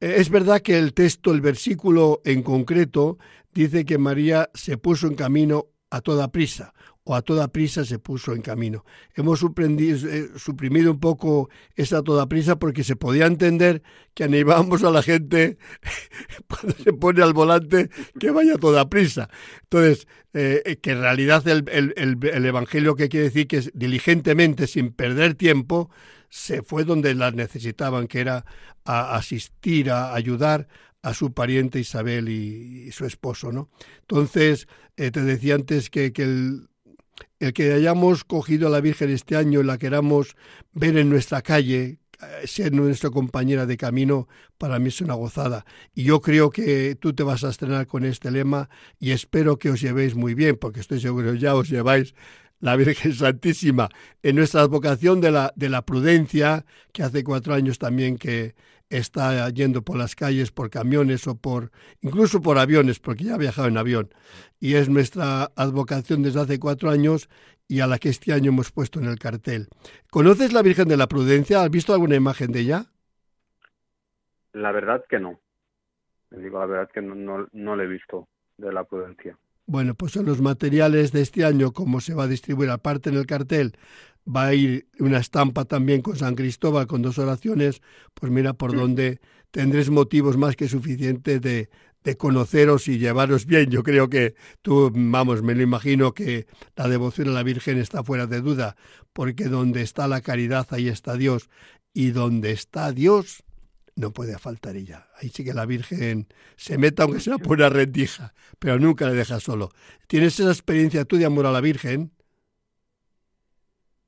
es verdad que el texto, el versículo en concreto, dice que María se puso en camino a toda prisa o a toda prisa se puso en camino. Hemos eh, suprimido un poco esa toda prisa porque se podía entender que animamos a la gente cuando se pone al volante que vaya toda prisa. Entonces, eh, que en realidad el, el, Evangelio que quiere decir que es diligentemente, sin perder tiempo, se fue donde las necesitaban, que era a asistir, a ayudar a su pariente Isabel y, su esposo, ¿no? Entonces, eh, te decía antes que, que el, el que hayamos cogido a la Virgen este año y la queramos ver en nuestra calle, eh, ser nuestra compañera de camino, para mí es una gozada. Y yo creo que tú te vas a estrenar con este lema y espero que os llevéis muy bien, porque estoy seguro ya os lleváis la Virgen Santísima en nuestra advocación de la, de la prudencia, que hace cuatro años también que está yendo por las calles por camiones o por incluso por aviones, porque ya ha viajado en avión. Y es nuestra advocación desde hace cuatro años y a la que este año hemos puesto en el cartel. ¿Conoces la Virgen de la Prudencia? ¿Has visto alguna imagen de ella? La verdad que no. digo la verdad que no, no, no la he visto de la Prudencia. Bueno, pues en los materiales de este año, como se va a distribuir aparte en el cartel, va a ir una estampa también con San Cristóbal, con dos oraciones, pues mira por dónde tendréis motivos más que suficientes de, de conoceros y llevaros bien. Yo creo que tú, vamos, me lo imagino que la devoción a la Virgen está fuera de duda, porque donde está la caridad, ahí está Dios, y donde está Dios, no puede faltar ella. Ahí sí que la Virgen se meta aunque sea por una rendija, pero nunca le deja solo. ¿Tienes esa experiencia tú de amor a la Virgen?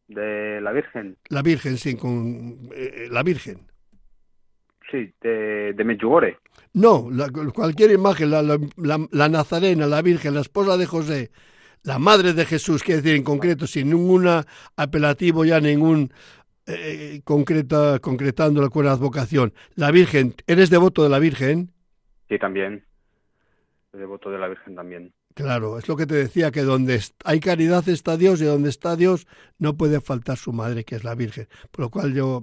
¿De la Virgen? La Virgen, sí, con eh, la Virgen. Sí, de, de Medjugorje. No, cualquier imagen, la, la, Nazarena, la Virgen, la esposa de José, la madre de Jesús, quiere decir en concreto, sin ningún apelativo ya, ningún eh, concreta, concretándolo con la advocación. La Virgen, ¿eres devoto de la Virgen? Sí, también. Soy devoto de la Virgen también. Claro, es lo que te decía, que donde hay caridad está Dios y donde está Dios no puede faltar su madre, que es la Virgen. Por lo cual yo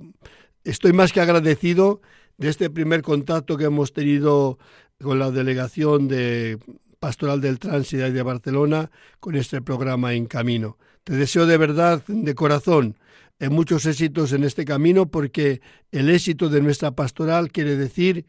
estoy más que agradecido de este primer contacto que hemos tenido con la delegación de Pastoral del Tránsito de Barcelona con este programa En Camino. Te deseo de verdad, de corazón, en muchos éxitos en este camino porque el éxito de nuestra pastoral quiere decir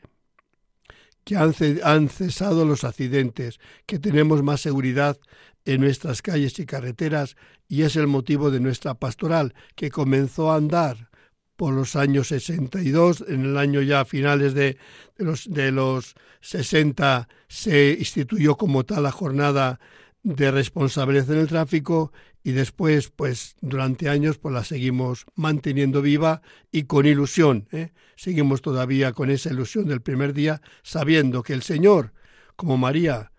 que han, cesado los accidentes, que tenemos más seguridad en nuestras calles y carreteras y es el motivo de nuestra pastoral que comenzó a andar por los años 62, en el año ya finales de, de, los, de los 60 se instituyó como tal la jornada de responsabilidad en el tráfico y después, pues durante años, pues la seguimos manteniendo viva y con ilusión. ¿eh? Seguimos todavía con esa ilusión del primer día, sabiendo que el Señor, como María,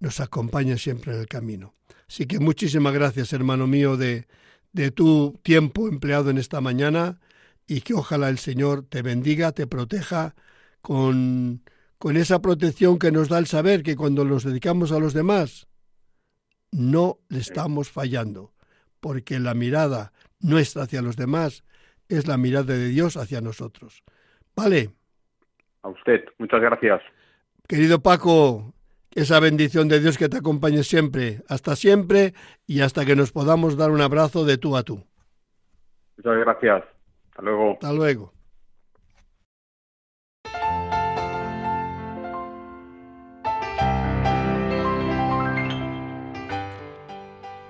nos acompaña siempre en el camino. Así que muchísimas gracias, hermano mío, de, de tu tiempo empleado en esta mañana y que ojalá el Señor te bendiga, te proteja con, con esa protección que nos da el saber que cuando nos dedicamos a los demás, no le estamos fallando, porque la mirada nuestra hacia los demás es la mirada de Dios hacia nosotros. ¿Vale? A usted, muchas gracias. Querido Paco, esa bendición de Dios que te acompañe siempre, hasta siempre y hasta que nos podamos dar un abrazo de tú a tú. Muchas gracias. Hasta luego. Hasta luego.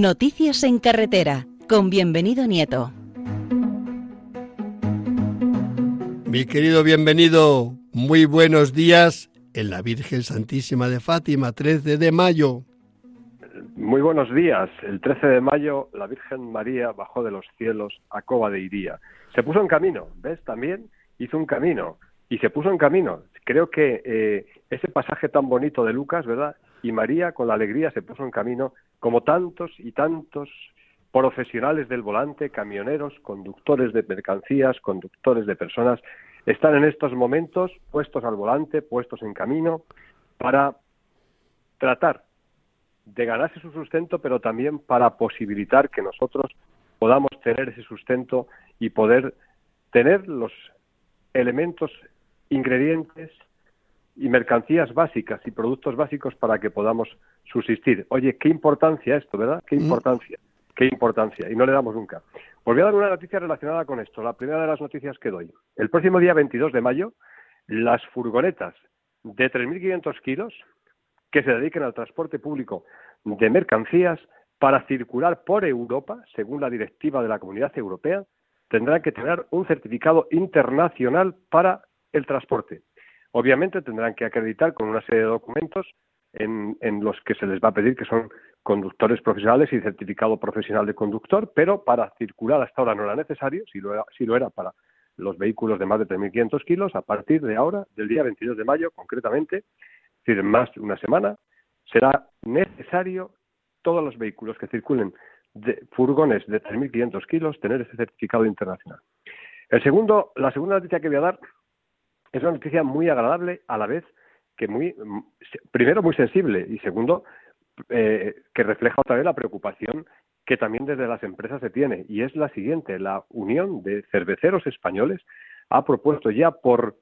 Noticias en carretera, con bienvenido Nieto. Mi querido bienvenido, muy buenos días en la Virgen Santísima de Fátima, 13 de mayo. Muy buenos días. El 13 de mayo la Virgen María bajó de los cielos a Coba de Iría. Se puso en camino, ¿ves? También hizo un camino y se puso en camino. Creo que eh, ese pasaje tan bonito de Lucas, ¿verdad? Y María con la alegría se puso en camino, como tantos y tantos profesionales del volante, camioneros, conductores de mercancías, conductores de personas, están en estos momentos puestos al volante, puestos en camino, para tratar de ganarse su sustento, pero también para posibilitar que nosotros podamos tener ese sustento y poder tener los elementos, ingredientes y mercancías básicas y productos básicos para que podamos subsistir. Oye, qué importancia esto, ¿verdad? Qué mm. importancia qué importancia, y no le damos nunca. Pues Pues voy a dar una noticia relacionada con esto, la primera de las noticias que doy. El próximo día 22 de mayo, las furgonetas de 3.500 kilos que se dediquen al transporte público de mercancías para circular por Europa, según la directiva de la Comunidad Europea, tendrán que tener un certificado internacional para el transporte. Obviamente tendrán que acreditar con una serie de documentos en, los que se les va a pedir que son conductores profesionales y certificado profesional de conductor, pero para circular hasta ahora no era necesario, si lo era, si lo era para los vehículos de más de 3.500 kilos, a partir de ahora, del día 22 de mayo concretamente, es decir, en más de una semana, será necesario todos los vehículos que circulen de furgones de 3.500 kilos tener ese certificado internacional. El segundo, la segunda noticia que voy a dar es una noticia muy agradable a la vez que muy, primero muy sensible y segundo, eh, que refleja otra vez la preocupación que también desde las empresas se tiene y es la siguiente, la Unión de Cerveceros Españoles ha propuesto ya por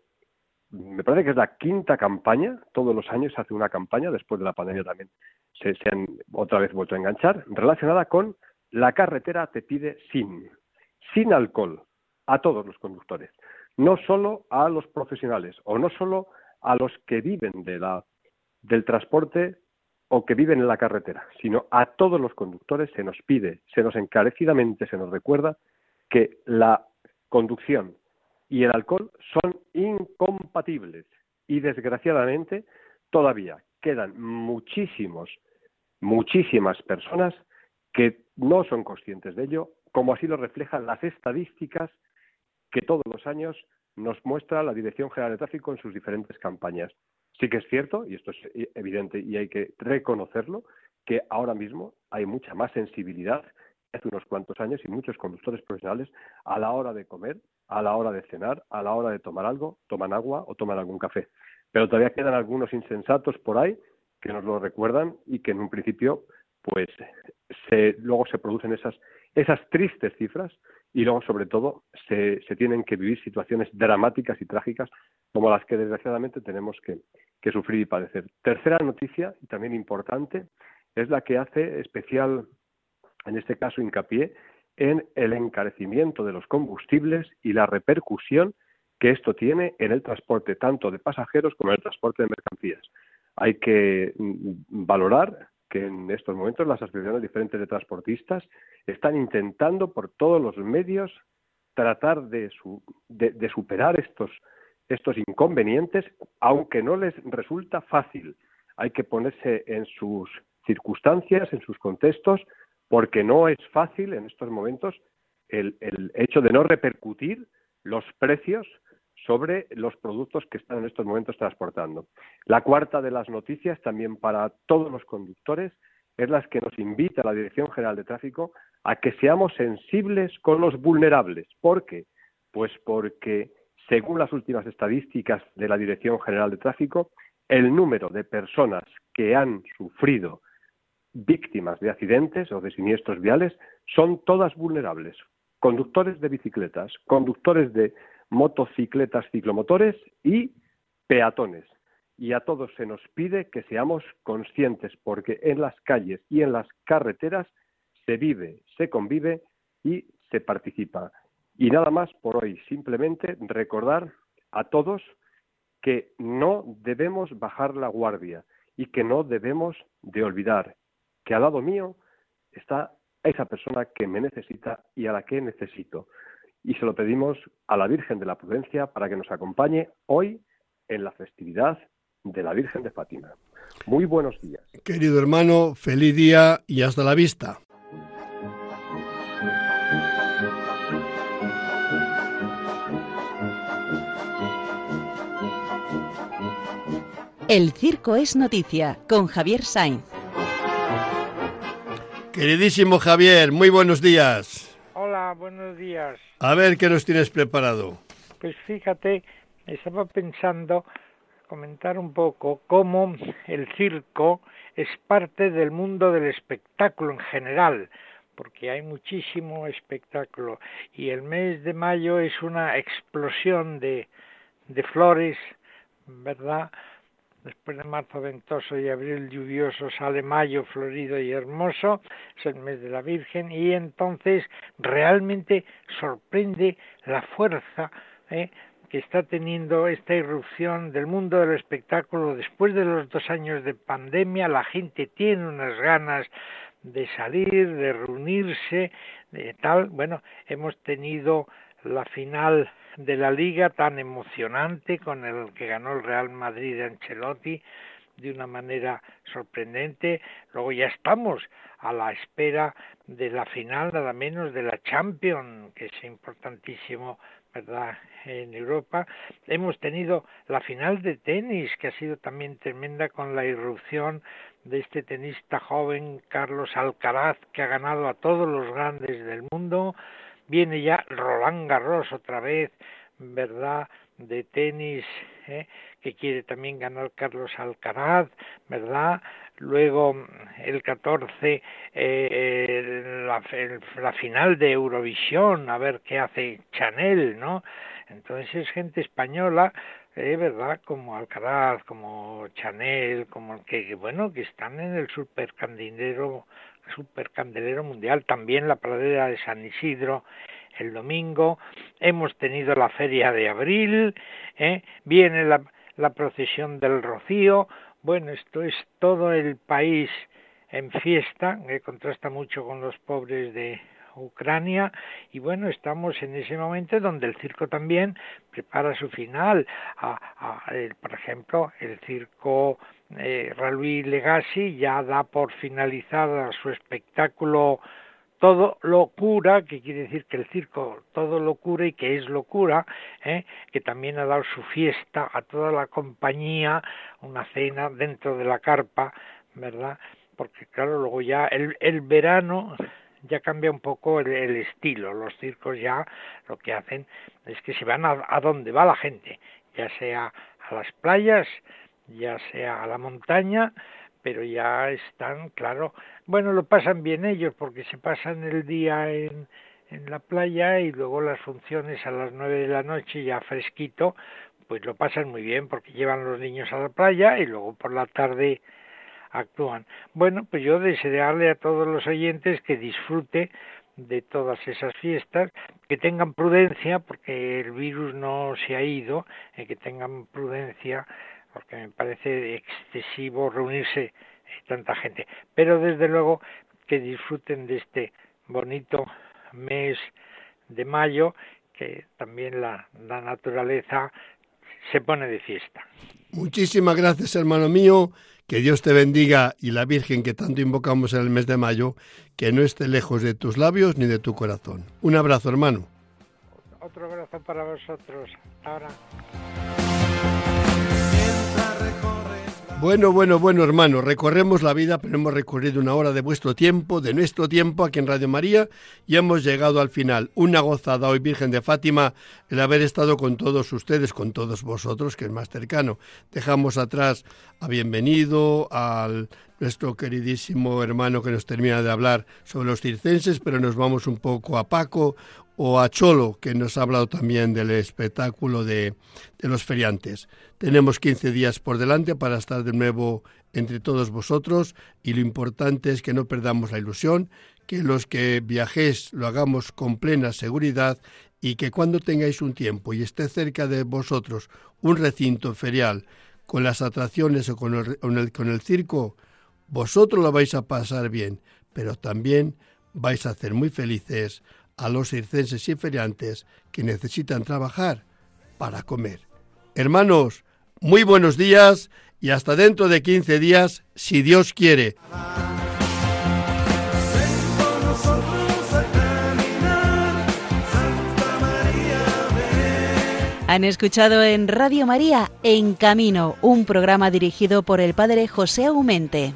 me parece que es la quinta campaña, todos los años se hace una campaña, después de la pandemia también se, han otra vez vuelto a enganchar, relacionada con la carretera te pide sin, sin alcohol, a todos los conductores, no solo a los profesionales o no solo a los que viven de la, del transporte o que viven en la carretera, sino a todos los conductores se nos pide, se nos encarecidamente se nos recuerda que la conducción y el alcohol son incompatibles y desgraciadamente todavía quedan muchísimos, muchísimas personas que no son conscientes de ello, como así lo reflejan las estadísticas que todos los años nos muestra la Dirección General de Tráfico en sus diferentes campañas. Sí que es cierto, y esto es evidente y hay que reconocerlo, que ahora mismo hay mucha más sensibilidad hace unos cuantos años y muchos conductores profesionales a la hora de comer a la hora de cenar, a la hora de tomar algo, toman agua o toman algún café. Pero todavía quedan algunos insensatos por ahí que nos lo recuerdan y que en un principio, pues, se, luego se producen esas, esas tristes cifras y luego, sobre todo, se, se tienen que vivir situaciones dramáticas y trágicas como las que desgraciadamente tenemos que, que sufrir y padecer. Tercera noticia, y también importante, es la que hace especial, en este caso, hincapié en el encarecimiento de los combustibles y la repercusión que esto tiene en el transporte tanto de pasajeros como en el transporte de mercancías. Hay que mm, valorar que en estos momentos las asociaciones diferentes de transportistas están intentando por todos los medios tratar de, de, superar estos, estos inconvenientes, aunque no les resulta fácil. Hay que ponerse en sus circunstancias, en sus contextos, porque no es fácil en estos momentos el, hecho de no repercutir los precios sobre los productos que están en estos momentos transportando. La cuarta de las noticias, también para todos los conductores, es la que nos invita la Dirección General de Tráfico a que seamos sensibles con los vulnerables. ¿Por qué? Pues porque, según las últimas estadísticas de la Dirección General de Tráfico, el número de personas que han sufrido víctimas de accidentes o de siniestros viales son todas vulnerables. Conductores de bicicletas, conductores de motocicletas ciclomotores y peatones. Y a todos se nos pide que seamos conscientes porque en las calles y en las carreteras se vive, se convive y se participa. Y nada más por hoy, simplemente recordar a todos que no debemos bajar la guardia y que no debemos de olvidar que al lado mío está esa persona que me necesita y a la que necesito. Y se lo pedimos a la Virgen de la Prudencia para que nos acompañe hoy en la festividad de la Virgen de Fátima. Muy buenos días. Querido hermano, feliz día y hasta la vista. El circo es noticia con Javier Sainz. Queridísimo Javier, muy buenos días. A ver qué nos tienes preparado. Pues fíjate, estaba pensando comentar un poco cómo el circo es parte del mundo del espectáculo en general, porque hay muchísimo espectáculo y el mes de mayo es una explosión de, de flores, ¿verdad? Después de marzo ventoso y abril lluvioso sale mayo florido y hermoso, es el mes de la Virgen y entonces realmente sorprende la fuerza ¿eh? que está teniendo esta irrupción del mundo del espectáculo después de los dos años de pandemia, la gente tiene unas ganas de salir, de reunirse, de tal. Bueno, hemos tenido la final de la liga tan emocionante con el que ganó el Real Madrid de Ancelotti de una manera sorprendente. Luego ya estamos a la espera de la final, nada menos de la Champions, que es importantísimo ¿verdad? En Europa hemos tenido la final de tenis, que ha sido también tremenda con la irrupción de este tenista joven Carlos Alcaraz, que ha ganado a todos los grandes del mundo. Viene ya Roland Garros otra vez, ¿verdad? De tenis, ¿eh? que quiere también ganar Carlos Alcaraz, ¿verdad? luego el 14 eh, la, la, final de Eurovisión, a ver qué hace Chanel, ¿no? Entonces es gente española, eh, ¿verdad? Como Alcaraz, como Chanel, como que, bueno, que están en el supercandelero, supercandelero mundial, también la pradera de San Isidro, el domingo, hemos tenido la feria de abril, ¿eh? viene la, la procesión del Rocío, bueno, esto es todo el país en fiesta, que contrasta mucho con los pobres de Ucrania y bueno, estamos en ese momento donde el circo también prepara su final. por ejemplo, el circo eh, Ralui Legacy ya da por finalizada su espectáculo todo locura, que quiere decir que el circo todo locura y que es locura, ¿eh? que también ha dado su fiesta a toda la compañía, una cena dentro de la carpa, ¿verdad? Porque claro, luego ya el, el verano ya cambia un poco el, estilo, los circos ya lo que hacen es que se van a, a donde va la gente, ya sea a las playas, ya sea a la montaña, pero ya están, claro, bueno, lo pasan bien ellos porque se pasan el día en, en la playa y luego las funciones a las nueve de la noche ya fresquito, pues lo pasan muy bien porque llevan los niños a la playa y luego por la tarde actúan. Bueno, pues yo desearle a todos los oyentes que disfrute de todas esas fiestas, que tengan prudencia porque el virus no se ha ido, y que tengan prudencia porque me parece excesivo reunirse eh, tanta gente. Pero desde luego que disfruten de este bonito mes de mayo, que también la, la naturaleza se pone de fiesta. Muchísimas gracias, hermano mío. Que Dios te bendiga y la Virgen que tanto invocamos en el mes de mayo, que no esté lejos de tus labios ni de tu corazón. Un abrazo, hermano. Otro abrazo para vosotros. Ahora. Bueno, bueno, bueno, hermano, recorremos la vida, pero hemos recorrido una hora de vuestro tiempo, de nuestro tiempo aquí en Radio María, y hemos llegado al final. Una gozada hoy, Virgen de Fátima, el haber estado con todos ustedes, con todos vosotros, que es más cercano. Dejamos atrás a Bienvenido, al nuestro queridísimo hermano que nos termina de hablar sobre los circenses, pero nos vamos un poco a Paco, o a Cholo, que nos ha hablado también del espectáculo de, de, los feriantes. Tenemos 15 días por delante para estar de nuevo entre todos vosotros y lo importante es que no perdamos la ilusión, que los que viajéis lo hagamos con plena seguridad y que cuando tengáis un tiempo y esté cerca de vosotros un recinto ferial con las atracciones o con el, con el, con el circo, vosotros lo vais a pasar bien, pero también vais a hacer muy felices a los circenses y feriantes que necesitan trabajar para comer. Hermanos, muy buenos días y hasta dentro de 15 días, si Dios quiere. Han escuchado en Radio María En Camino, un programa dirigido por el Padre José Aumente.